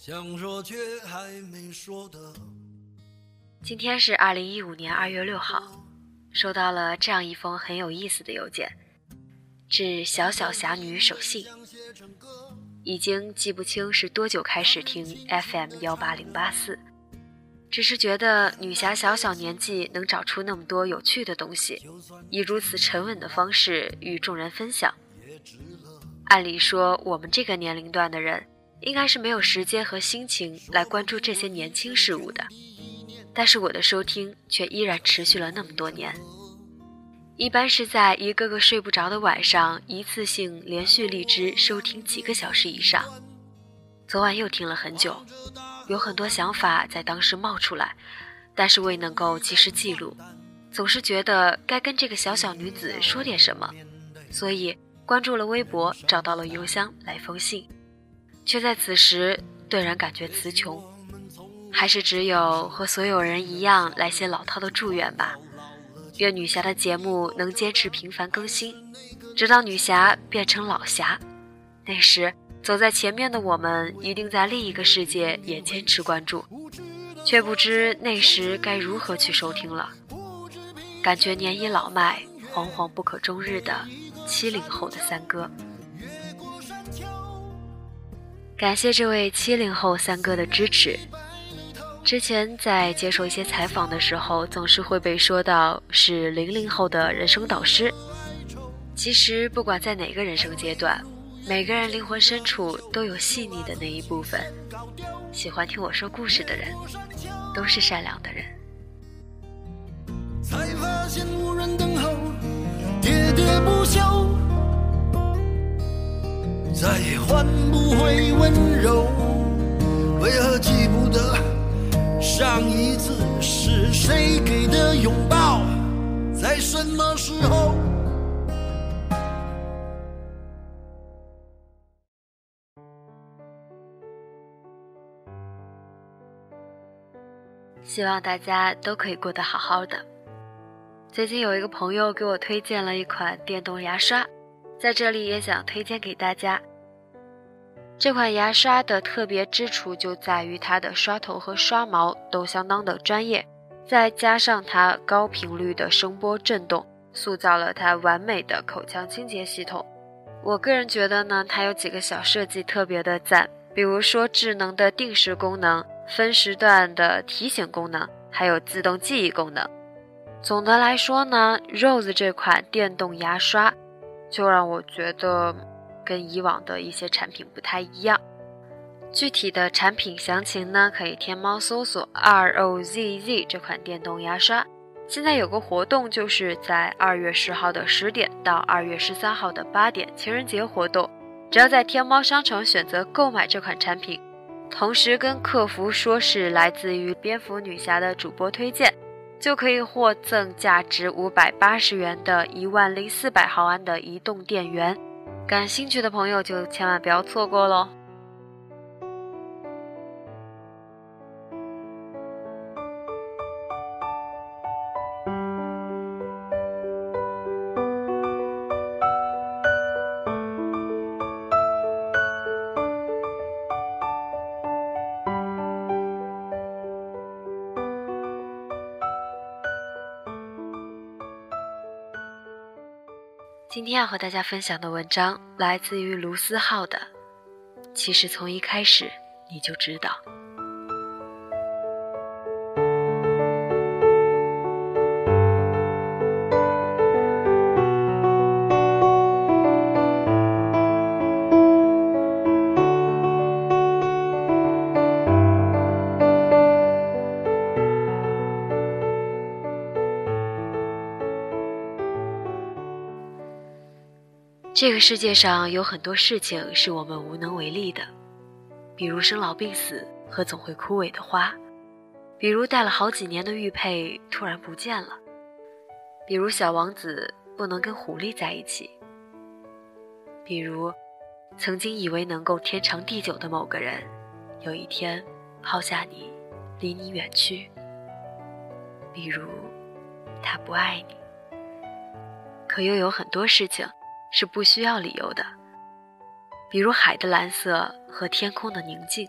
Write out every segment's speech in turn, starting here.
想说却还没说的。今天是二零一五年二月六号，收到了这样一封很有意思的邮件，致小小侠女手信。已经记不清是多久开始听 FM 幺八零八四，只是觉得女侠小小年纪能找出那么多有趣的东西，以如此沉稳的方式与众人分享。按理说，我们这个年龄段的人。应该是没有时间和心情来关注这些年轻事物的，但是我的收听却依然持续了那么多年。一般是在一个个睡不着的晚上，一次性连续荔枝收听几个小时以上。昨晚又听了很久，有很多想法在当时冒出来，但是未能够及时记录，总是觉得该跟这个小小女子说点什么，所以关注了微博，找到了邮箱来封信。却在此时顿然感觉词穷，还是只有和所有人一样来些老套的祝愿吧。愿女侠的节目能坚持频繁更新，直到女侠变成老侠。那时走在前面的我们，一定在另一个世界也坚持关注，却不知那时该如何去收听了。感觉年已老迈，惶惶不可终日的七零后的三哥。感谢这位七零后三哥的支持。之前在接受一些采访的时候，总是会被说到是零零后的人生导师。其实，不管在哪个人生阶段，每个人灵魂深处都有细腻的那一部分。喜欢听我说故事的人，都是善良的人。才发现无人等候，喋喋不休。再也换不回温柔，为何记不得上一次是谁给的拥抱，在什么时候？希望大家都可以过得好好的。最近有一个朋友给我推荐了一款电动牙刷。在这里也想推荐给大家，这款牙刷的特别之处就在于它的刷头和刷毛都相当的专业，再加上它高频率的声波震动，塑造了它完美的口腔清洁系统。我个人觉得呢，它有几个小设计特别的赞，比如说智能的定时功能、分时段的提醒功能，还有自动记忆功能。总的来说呢，Rose 这款电动牙刷。就让我觉得跟以往的一些产品不太一样。具体的产品详情呢，可以天猫搜索 R O Z Z 这款电动牙刷。现在有个活动，就是在二月十号的十点到二月十三号的八点，情人节活动。只要在天猫商城选择购买这款产品，同时跟客服说是来自于蝙蝠女侠的主播推荐。就可以获赠价值五百八十元的一万零四百毫安的移动电源，感兴趣的朋友就千万不要错过喽！今天要和大家分享的文章来自于卢思浩的。其实从一开始你就知道。这个世界上有很多事情是我们无能为力的，比如生老病死和总会枯萎的花，比如戴了好几年的玉佩突然不见了，比如小王子不能跟狐狸在一起，比如曾经以为能够天长地久的某个人，有一天抛下你，离你远去，比如他不爱你。可又有很多事情。是不需要理由的，比如海的蓝色和天空的宁静，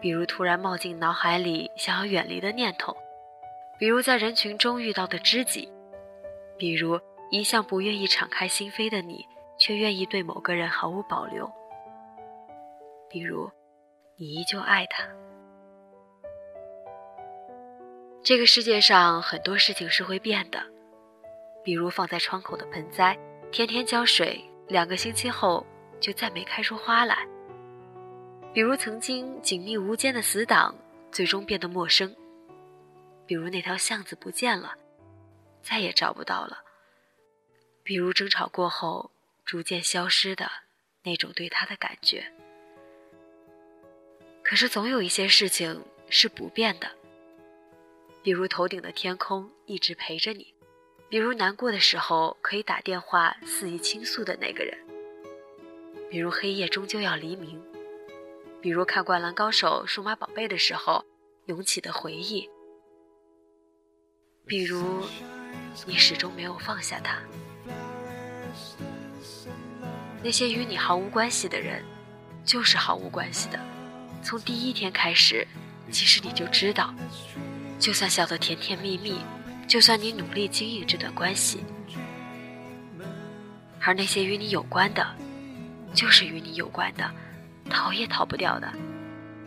比如突然冒进脑海里想要远离的念头，比如在人群中遇到的知己，比如一向不愿意敞开心扉的你，却愿意对某个人毫无保留，比如你依旧爱他。这个世界上很多事情是会变的，比如放在窗口的盆栽。天天浇水，两个星期后就再没开出花来。比如曾经紧密无间的死党，最终变得陌生；比如那条巷子不见了，再也找不到了；比如争吵过后逐渐消失的那种对他的感觉。可是总有一些事情是不变的，比如头顶的天空一直陪着你。比如难过的时候可以打电话肆意倾诉的那个人，比如黑夜终究要黎明，比如看《灌篮高手》《数码宝贝》的时候涌起的回忆，比如你始终没有放下他。那些与你毫无关系的人，就是毫无关系的。从第一天开始，其实你就知道，就算笑得甜甜蜜蜜。就算你努力经营这段关系，而那些与你有关的，就是与你有关的，逃也逃不掉的。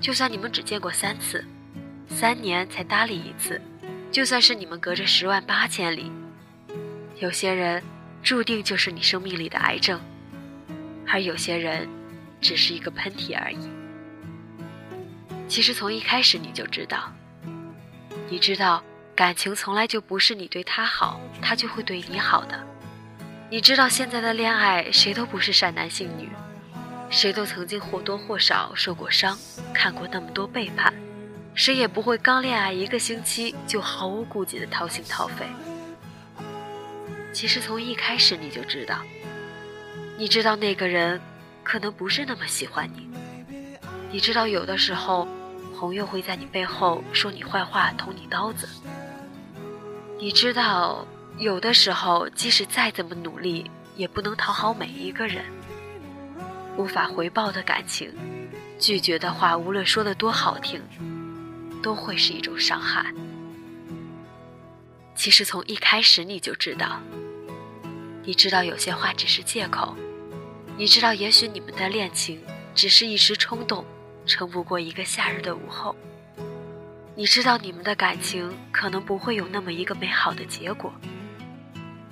就算你们只见过三次，三年才搭理一次，就算是你们隔着十万八千里，有些人注定就是你生命里的癌症，而有些人只是一个喷嚏而已。其实从一开始你就知道，你知道。感情从来就不是你对他好，他就会对你好的。你知道现在的恋爱，谁都不是善男信女，谁都曾经或多或少受过伤，看过那么多背叛，谁也不会刚恋爱一个星期就毫无顾忌的掏心掏肺。其实从一开始你就知道，你知道那个人可能不是那么喜欢你，你知道有的时候朋友会在你背后说你坏话，捅你刀子。你知道，有的时候，即使再怎么努力，也不能讨好每一个人。无法回报的感情，拒绝的话，无论说的多好听，都会是一种伤害。其实从一开始你就知道，你知道有些话只是借口，你知道也许你们的恋情只是一时冲动，撑不过一个夏日的午后。你知道你们的感情可能不会有那么一个美好的结果。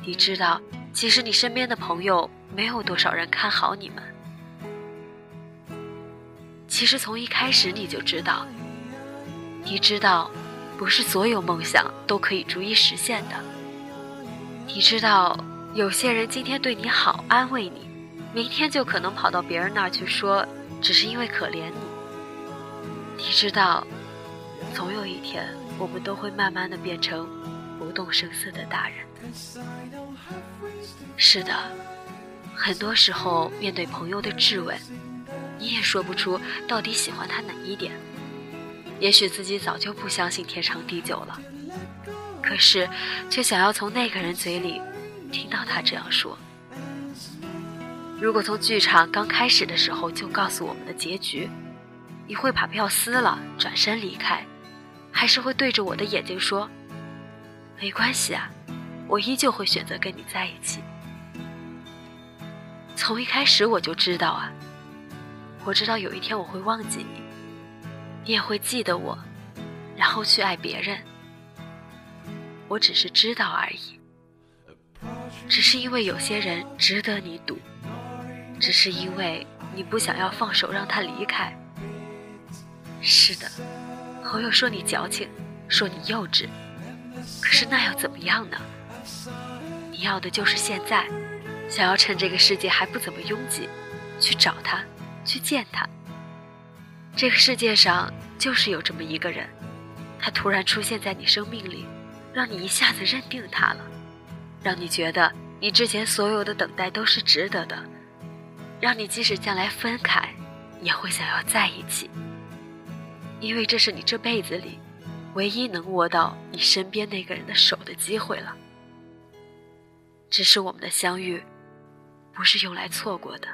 你知道，其实你身边的朋友没有多少人看好你们。其实从一开始你就知道，你知道，不是所有梦想都可以逐一实现的。你知道，有些人今天对你好，安慰你，明天就可能跑到别人那儿去说，只是因为可怜你。你知道。总有一天，我们都会慢慢的变成不动声色的大人。是的，很多时候面对朋友的质问，你也说不出到底喜欢他哪一点。也许自己早就不相信天长地久了，可是却想要从那个人嘴里听到他这样说。如果从剧场刚开始的时候就告诉我们的结局，你会把票撕了，转身离开。还是会对着我的眼睛说：“没关系啊，我依旧会选择跟你在一起。”从一开始我就知道啊，我知道有一天我会忘记你，你也会记得我，然后去爱别人。我只是知道而已，只是因为有些人值得你赌，只是因为你不想要放手让他离开。是的。朋友说你矫情，说你幼稚，可是那又怎么样呢？你要的就是现在，想要趁这个世界还不怎么拥挤，去找他，去见他。这个世界上就是有这么一个人，他突然出现在你生命里，让你一下子认定他了，让你觉得你之前所有的等待都是值得的，让你即使将来分开，也会想要在一起，因为这是你这辈子里唯一能握到你身边那个人的手的机会了。只是我们的相遇，不是用来错过的。